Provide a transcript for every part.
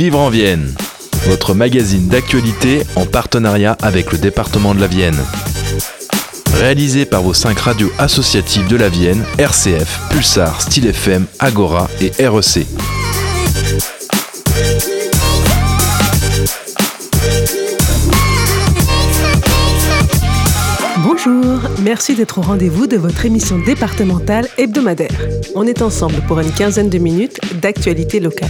Vivre en Vienne, votre magazine d'actualité en partenariat avec le département de la Vienne. Réalisé par vos cinq radios associatives de la Vienne, RCF, Pulsar, Style FM, Agora et REC. Bonjour, merci d'être au rendez-vous de votre émission départementale hebdomadaire. On est ensemble pour une quinzaine de minutes d'actualité locale.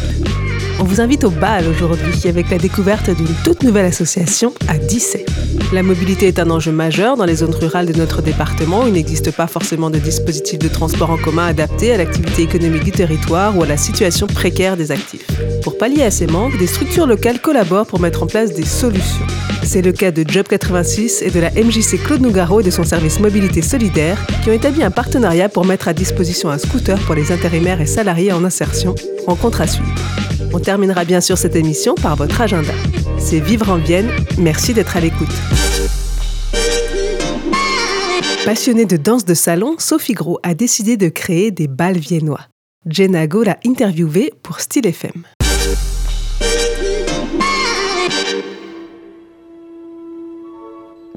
On vous invite au bal aujourd'hui avec la découverte d'une toute nouvelle association à Dissay. La mobilité est un enjeu majeur dans les zones rurales de notre département il n'existe pas forcément de dispositif de transport en commun adapté à l'activité économique du territoire ou à la situation précaire des actifs. Pour pallier à ces manques, des structures locales collaborent pour mettre en place des solutions. C'est le cas de Job 86 et de la MJC Claude Nougaro et de son service mobilité solidaire qui ont établi un partenariat pour mettre à disposition un scooter pour les intérimaires et salariés en insertion en contrat suivre. On terminera bien sûr cette émission par votre agenda. C'est Vivre en Vienne, merci d'être à l'écoute. Passionnée de danse de salon, Sophie Gros a décidé de créer des balles viennois. Jenna Go l'a interviewée pour Style FM.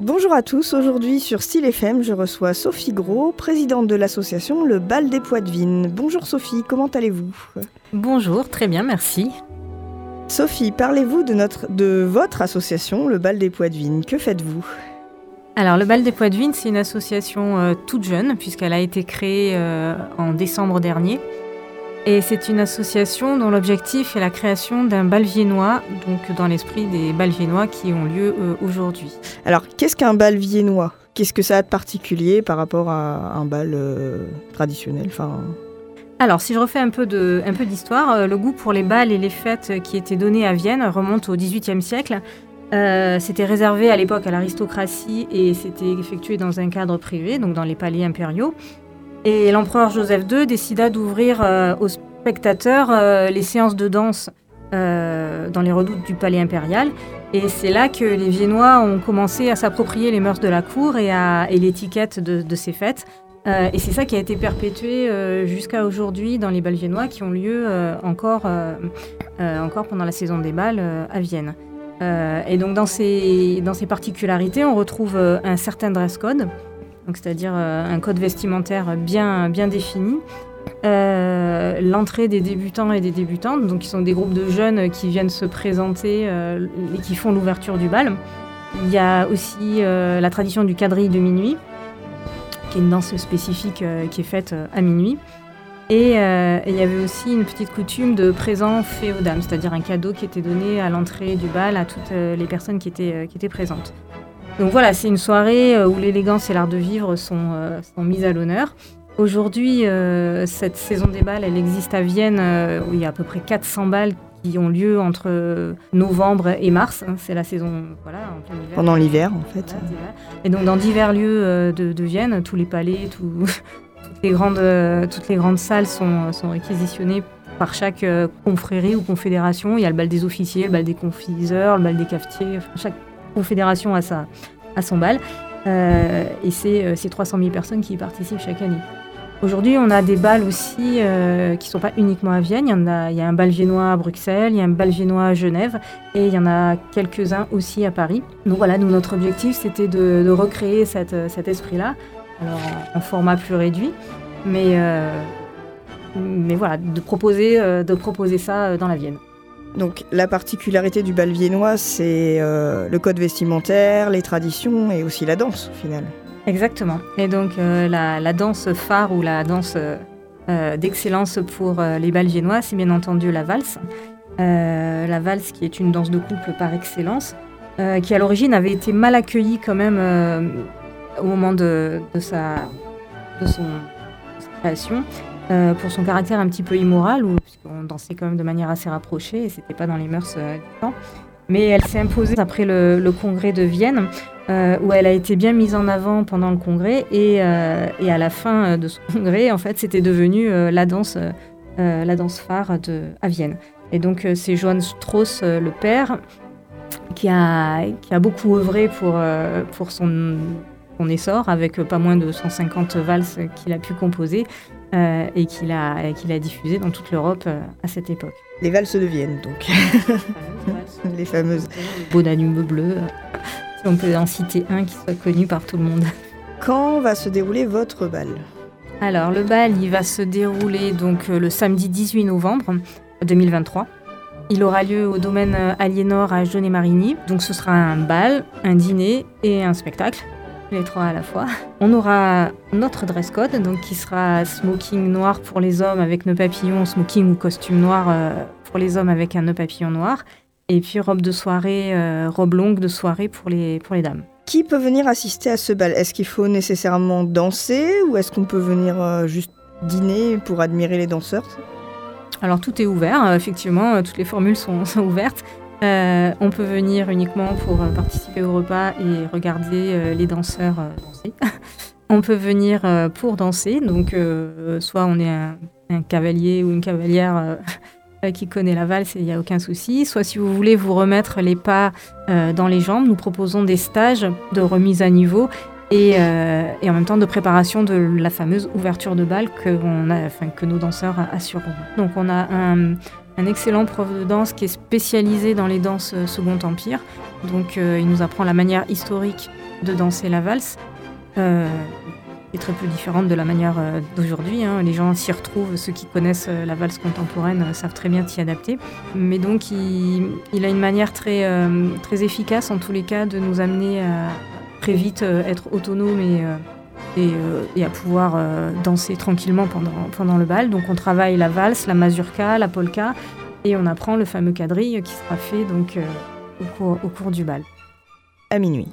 Bonjour à tous, aujourd'hui sur Style FM, je reçois Sophie Gros, présidente de l'association Le Bal des Poitevines. Bonjour Sophie, comment allez-vous? Bonjour, très bien, merci. Sophie, parlez-vous de, notre, de votre association, Le Bal des Poitevines. Que faites-vous? Alors, le Bal des Poitevines, c'est une association euh, toute jeune, puisqu'elle a été créée euh, en décembre dernier. Et c'est une association dont l'objectif est la création d'un bal viennois, donc dans l'esprit des bals viennois qui ont lieu euh, aujourd'hui. Alors, qu'est-ce qu'un bal viennois? Qu'est-ce que ça a de particulier par rapport à un bal euh, traditionnel? Enfin... Alors, si je refais un peu d'histoire, euh, le goût pour les bals et les fêtes qui étaient donnés à Vienne remonte au XVIIIe siècle. c'était réservé à l'époque à l'aristocratie et c'était effectué dans un cadre privé, donc dans les palais impériaux. Et l'empereur Joseph II décida d'ouvrir euh, aux spectateurs euh, les séances de danse euh, dans les redoutes du palais impérial. Et c'est là que les Viennois ont commencé à s'approprier les mœurs de la cour et, et l'étiquette de, ces fêtes. et c'est ça qui a été perpétué jusqu'à aujourd'hui dans les bals viennois qui ont lieu encore, encore pendant la saison des bals à Vienne. et donc dans ces, dans ces particularités, on retrouve un certain dress code c'est-à-dire euh, un code vestimentaire bien, défini. Euh, l'entrée des débutants et des débutantes, qui sont des groupes de jeunes qui viennent se présenter euh, et qui font l'ouverture du bal. Il y a aussi la tradition du quadrille de minuit, qui est une danse spécifique qui est faite à minuit. Et, il y avait aussi une petite coutume de présent fait aux dames, c'est-à-dire un cadeau qui était donné à l'entrée du bal à toutes les personnes qui étaient présentes. Donc voilà, c'est une soirée euh, où l'élégance et l'art de vivre sont, euh, sont mis à l'honneur. Aujourd'hui, euh, cette saison des balles, elle existe à Vienne, où il y a à peu près 400 balles qui ont lieu entre novembre et mars. Hein. c'est la saison voilà, en plein hiver. Pendant l'hiver, en fait. et donc, dans divers lieux de, Vienne, tous les palais, toutes, les grandes, toutes les grandes salles sont, sont réquisitionnées par chaque confrérie ou confédération. Il y a le bal des officiers, le bal des confiseurs, le bal des cafetiers. chaque confédération à, sa, à son bal. Euh, et c'est 300 euh, 000 personnes qui y participent chaque année. Aujourd'hui, on a des balles aussi euh, qui ne sont pas uniquement à Vienne. Il y, en a, il y a un bal viennois à Bruxelles, il y a un bal viennois à Genève et il y en a quelques-uns aussi à Paris. Donc voilà, nous, notre objectif, c'était de, recréer cette, cet esprit-là, alors en, format plus réduit, mais, mais voilà, de proposer, de proposer ça dans la Vienne. Donc la particularité du bal viennois, c'est euh, le code vestimentaire, les traditions et aussi la danse au final. Exactement. Et donc euh, la, danse phare ou la danse euh, d'excellence pour les bals viennois, c'est bien entendu la valse. la valse qui est une danse de couple par excellence, qui à l'origine avait été mal accueillie quand même au moment de, sa, son création. Euh, pour son caractère un petit peu immoral, où, puisqu'on dansait quand même de manière assez rapprochée et c'était pas dans les mœurs euh, du temps. Mais elle s'est imposée après le, congrès de Vienne, euh, où elle a été bien mise en avant pendant le congrès et, et à la fin de ce congrès, en fait, c'était devenu la danse, la danse phare de, à Vienne. Et donc c'est Johann Strauss, le père, qui a, qui a beaucoup œuvré pour, pour son, son essor, avec pas moins de 150 valses qu'il a pu composer. Euh, et qu'il a, qu'il a diffusé dans toute l'Europe euh, à cette époque. Les valses de Vienne, donc. les fameuses. Le beau Danube bleu, si on peut en citer un qui soit connu par tout le monde. Quand va se dérouler votre bal? Alors, le bal, il va se dérouler donc le samedi 18 novembre 2023. Il aura lieu au domaine Aliénor à Jaunet-Marigny. Donc ce sera un bal, un dîner et un spectacle, les trois à la fois. On aura notre dress code, donc qui sera smoking noir pour les hommes avec nœud papillon, smoking ou costume noir euh, pour les hommes avec un nœud papillon noir. Et puis robe de soirée, euh, robe longue de soirée pour les, pour les dames. Qui peut venir assister à ce bal? Est-ce qu'il faut nécessairement danser ou est-ce qu'on peut venir euh, juste dîner pour admirer les danseurs? Alors tout est ouvert, effectivement, toutes les formules sont, ouvertes. Euh, on peut venir uniquement pour participer au repas et regarder les danseurs danser. on peut venir pour danser, donc soit on est un, cavalier ou une cavalière qui connaît la valse, il n'y a aucun souci. Soit si vous voulez vous remettre les pas dans les jambes, nous proposons des stages de remise à niveau euh, et, en même temps de préparation de la fameuse ouverture de bal que, a, enfin, que nos danseurs assureront. Donc on a un, excellent prof de danse qui est spécialisé dans les danses euh, Second Empire. Donc euh, il nous apprend la manière historique de danser la valse. Euh, très peu différente de la manière d'aujourd'hui. Hein. Les gens s'y retrouvent, ceux qui connaissent la valse contemporaine savent très bien s'y adapter. Mais donc il, a une manière très, très efficace en tous les cas de nous amener à, très vite euh, être autonome et, euh, euh, et, à pouvoir danser tranquillement pendant, pendant le bal. Donc on travaille la valse, la mazurka, la polka et on apprend le fameux quadrille qui sera fait donc, au, cours, au cours du bal. À minuit.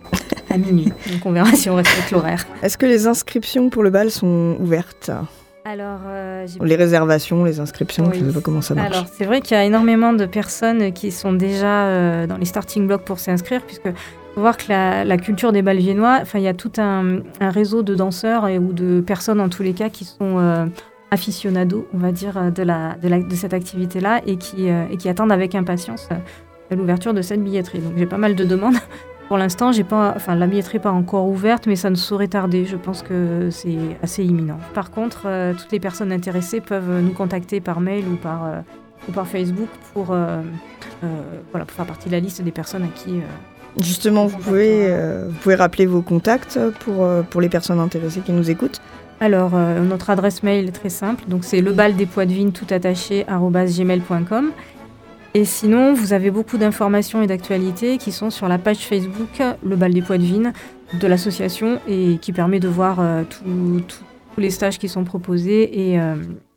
À minuit. Donc on verra si on respecte l'horaire. Est-ce que les inscriptions pour le bal sont ouvertes? Alors, les réservations, les inscriptions, je ne sais pas comment ça marche. Alors, c'est vrai qu'il y a énormément de personnes qui sont déjà dans les starting blocks pour s'inscrire, puisque faut voir que la, culture des bals viennois, il y a tout un, réseau de danseurs et, ou de personnes en tous les cas qui sont euh, aficionados, on va dire, de, la, de, cette activité-là et qui, euh, et qui attendent avec impatience euh, l'ouverture de cette billetterie. Donc j'ai pas mal de demandes. Pour l'instant, la billetterie n'est pas encore ouverte, mais ça ne saurait tarder. Je pense que c'est assez imminent. Par contre, toutes les personnes intéressées peuvent nous contacter par mail ou par, ou par Facebook pour, voilà, pour faire partie de la liste des personnes à qui Justement, vous pouvez, euh, vous pouvez rappeler vos contacts pour, euh, pour les personnes intéressées qui nous écoutent Alors, euh, notre adresse mail est très simple, donc c'est le bal des poids de vigne tout attaché gmail.com. Et sinon, vous avez beaucoup d'informations et d'actualités qui sont sur la page Facebook Le Bal des Poids de de l'association et qui permet de voir tous les stages qui sont proposés et,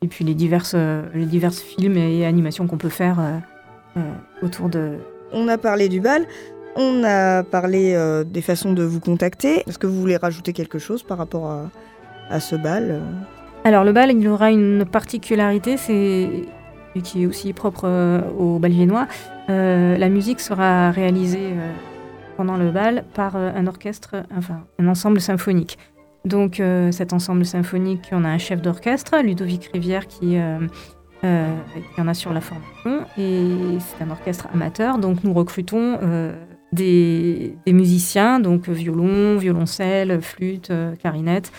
et puis les diverses, les diverses films et animations qu'on peut faire autour de... On a parlé du bal. On a parlé euh, des façons de vous contacter. Est-ce que vous voulez rajouter quelque chose par rapport à, ce bal euh Alors le bal, il aura une particularité, c'est qui est aussi propre euh, au bal viennois. la musique sera réalisée pendant le bal par un orchestre, enfin un ensemble symphonique. Donc cet ensemble symphonique, on a un chef d'orchestre, Ludovic Rivière, qui qui en a sur la formation. Et c'est un orchestre amateur, donc nous recrutons des, musiciens, donc violon, violoncelle, flûte, euh, clarinette,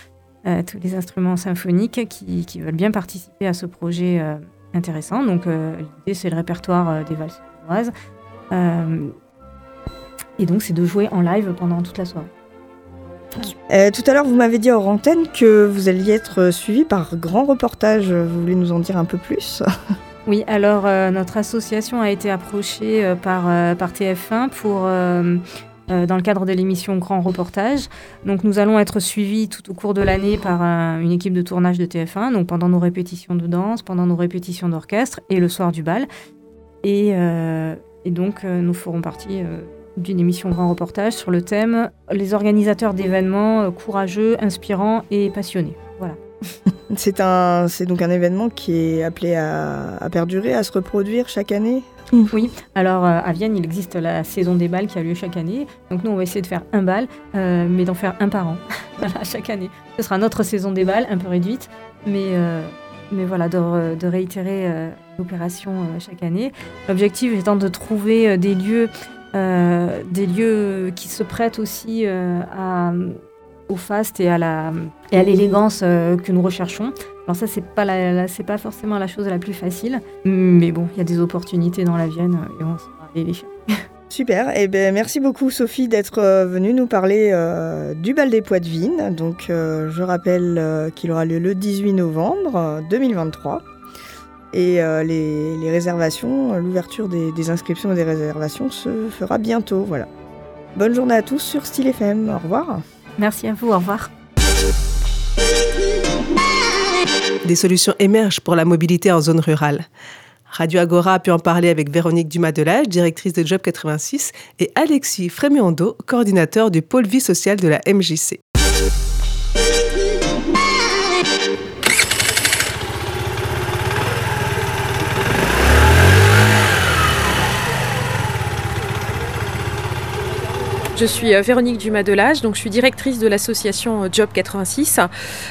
euh, tous les instruments symphoniques qui, veulent bien participer à ce projet euh, intéressant. Donc l'idée c'est le répertoire des valses chinoises. et donc c'est de jouer en live pendant toute la soirée. tout à l'heure, vous m'avez dit hors antenne que vous alliez être suivi par grand reportage. Vous voulez nous en dire un peu plus? Oui, alors euh, notre association a été approchée euh, par, euh, par TF1 pour, dans le cadre de l'émission Grand Reportage. Donc nous allons être suivis tout au cours de l'année par une équipe de tournage de TF1, donc pendant nos répétitions de danse, pendant nos répétitions d'orchestre et le soir du bal. Et donc nous ferons partie d'une émission Grand Reportage sur le thème Les organisateurs d'événements courageux, inspirants et passionnés. C'est un, c'est donc un événement qui est appelé à, perdurer, à se reproduire chaque année. Oui, alors euh, à Vienne, il existe la saison des balles qui a lieu chaque année. Donc nous, on va essayer de faire un bal, euh, mais d'en faire un par an, voilà, chaque année. Ce sera notre saison des balles, un peu réduite, mais, euh, mais voilà, de, de réitérer l'opération chaque année. L'objectif étant de trouver des lieux, des lieux qui se prêtent aussi à au faste et à la et à l'élégance que nous recherchons. Alors ça, c'est pas c'est pas forcément la chose la plus facile, mais bon, il y a des opportunités dans la Vienne et on va aller les faire. Super, et eh ben, merci beaucoup Sophie d'être venue nous parler du bal des poids de Vigne. Donc je rappelle qu'il aura lieu le 18 novembre 2023. Et euh, les, réservations, l'ouverture des, inscriptions et des réservations se fera bientôt. Voilà. Bonne journée à tous sur Style FM. Au revoir. Merci à vous. Au revoir. Des solutions émergent pour la mobilité en zone rurale. Radio Agora a pu en parler avec Véronique Dumas-Delage, directrice de Job 86, et Alexis Frémiondo, coordinateur du pôle vie sociale de la MJC. Je suis euh, Véronique Dumas-Delage, donc je suis directrice de l'association euh, Job 86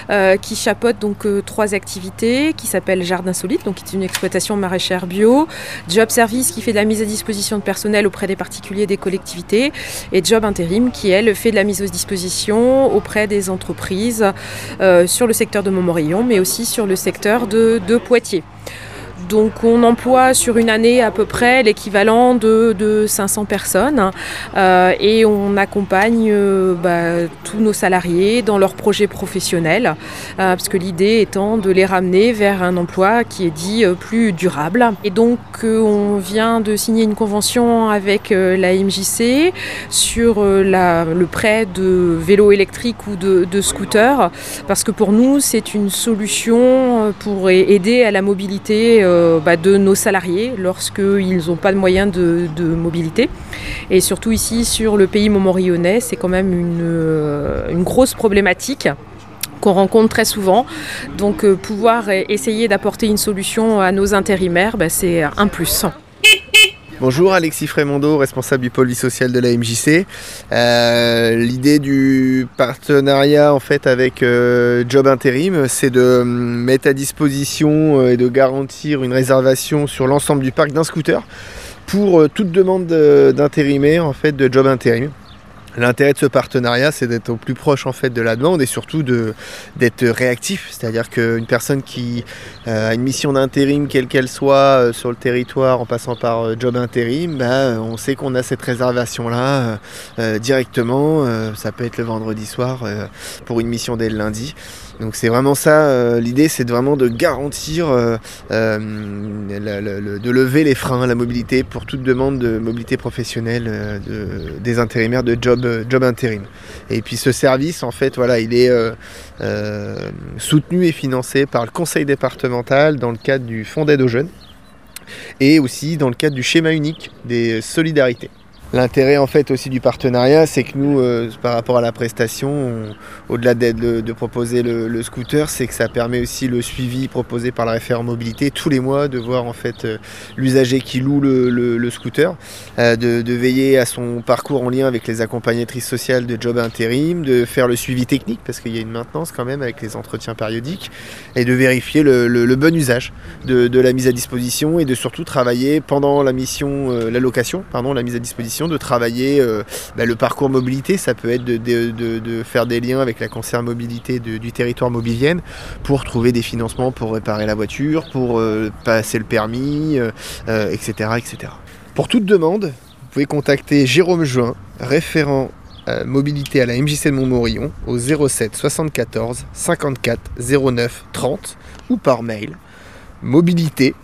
euh, qui chapeaute donc trois activités qui s'appellent Jardin Solide, donc qui est une exploitation maraîchère bio, Job Service qui fait de la mise à disposition de personnel auprès des particuliers des collectivités et Job Intérim qui elle fait de la mise à disposition auprès des entreprises sur le secteur de Montmorillon mais aussi sur le secteur de Poitiers. Donc on emploie sur une année à peu près l'équivalent de, 500 personnes euh, et on accompagne euh, bah, tous nos salariés dans leurs projets professionnels euh, parce que l'idée étant de les ramener vers un emploi qui est dit plus durable. Et donc on vient de signer une convention avec la MJC sur le prêt de vélos électriques ou de, de scooters parce que pour nous c'est une solution pour aider à la mobilité euh, bah, de nos salariés lorsqu'ils n'ont pas de moyens de, mobilité. Et surtout ici sur le pays montmorillonnais, c'est quand même une, euh, grosse problématique qu'on rencontre très souvent. Donc euh, pouvoir essayer d'apporter une solution à nos intérimaires, bah, c'est un plus. Bonjour, Alexis Frémondo, responsable du pôle social de la MJC. Euh, l'idée du partenariat en fait avec euh, Job Intérim, c'est de euh, mettre à disposition et de garantir une réservation sur l'ensemble du parc d'un scooter pour toute demande d'intérimaire en fait de Job Intérim. L'intérêt de ce partenariat, c'est d'être au plus proche en fait de la demande et surtout d'être réactif. C'est-à-dire qu'une personne qui euh, a une mission d'intérim, quelle qu'elle soit, euh, sur le territoire en passant par euh, job intérim, bah, on sait qu'on a cette réservation-là directement. ça peut être le vendredi soir pour une mission dès le lundi. Donc c'est vraiment ça, l'idée c'est vraiment de garantir, de lever les freins à la mobilité pour toute demande de mobilité professionnelle des intérimaires de job euh, job intérim. Et puis ce service, en fait, voilà, il est euh, euh, soutenu et financé par le conseil départemental dans le cadre du fonds d'aide aux jeunes et aussi dans le cadre du schéma unique des solidarités. L'intérêt en fait aussi du partenariat, c'est que nous, euh, par rapport à la prestation, au-delà de, proposer le, scooter, c'est que ça permet aussi le suivi proposé par le référent mobilité tous les mois, de voir en fait euh, l'usager qui loue le, scooter, euh, de, veiller à son parcours en lien avec les accompagnatrices sociales de job intérim, de faire le suivi technique parce qu'il y a une maintenance quand même avec les entretiens périodiques, et de vérifier le, bon usage de, la mise à disposition et de surtout travailler pendant la mission, la location, pardon, la mise à disposition de travailler euh, bah, le parcours mobilité. Ça peut être de, faire des liens avec la concert mobilité du territoire mobilienne pour trouver des financements pour réparer la voiture, pour euh, passer le permis, etc., euh, etc. Pour toute demande, vous pouvez contacter Jérôme Juin, référent mobilité à la MJC de Montmorillon au 07 74 54 09 30 ou par mail mobilité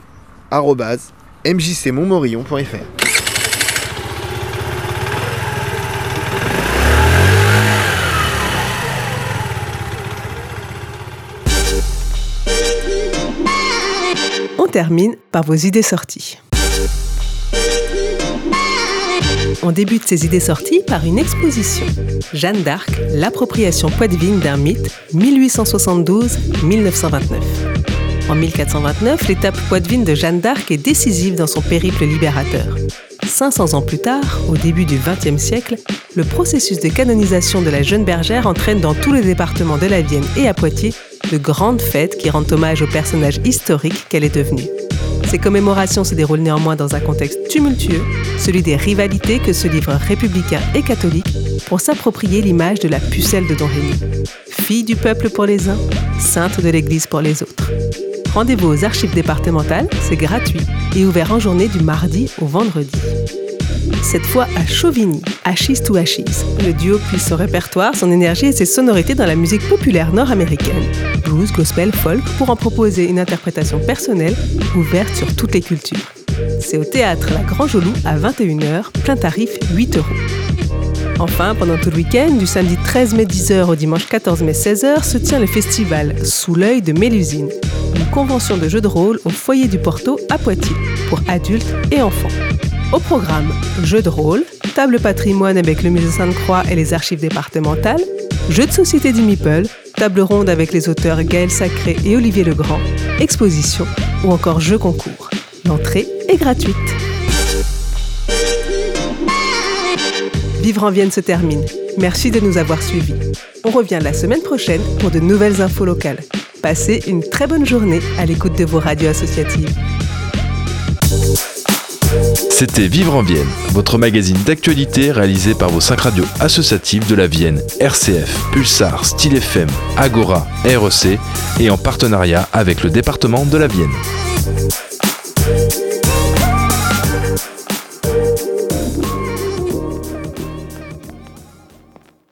termine par vos idées sorties. On débute ces idées sorties par une exposition. Jeanne d'Arc, l'appropriation poitevine d'un mythe, 1872-1929. En 1429, l'étape poitevine de Jeanne d'Arc est décisive dans son périple libérateur. 500 ans plus tard, au début du XXe siècle, le processus de canonisation de la jeune bergère entraîne dans tous les départements de la Vienne et à Poitiers de grandes fêtes qui rendent hommage au personnage historique qu'elle est devenue. Ces commémorations se déroulent néanmoins dans un contexte tumultueux, celui des rivalités que se livrent républicains et catholiques pour s'approprier l'image de la pucelle de Don. Fille du peuple pour les uns, sainte de l'Église pour les autres. Rendez-vous aux archives départementales, c'est gratuit et ouvert en journée du mardi au vendredi. Cette fois à Chauvigny, Achis to Achis. Le duo puise son répertoire, son énergie et ses sonorités dans la musique populaire nord-américaine, blues, gospel, folk, pour en proposer une interprétation personnelle ouverte sur toutes les cultures. C'est au théâtre La Grand Jolou à 21h, plein tarif 8 euros. Enfin, pendant tout le week-end, du samedi 13 mai 10h au dimanche 14 mai 16h, se tient le festival Sous l'œil de Mélusine, convention de jeux de rôle au foyer du Porto à Poitiers, pour adultes et enfants. Au programme, jeux de rôle, table patrimoine avec le musée Sainte-Croix et les archives départementales, jeux de société du Meeple, table ronde avec les auteurs Gaël Sacré et Olivier Legrand, exposition ou encore jeux concours. L'entrée est gratuite. Vivre en Vienne se termine. Merci de nous avoir suivis. On revient la semaine prochaine pour de nouvelles infos locales. Passez une très bonne journée à l'écoute de vos radios associatives. C'était Vivre en Vienne, votre magazine d'actualité réalisé par vos cinq radios associatives de la Vienne, RCF, Pulsar, Style FM, Agora, REC et en partenariat avec le département de la Vienne.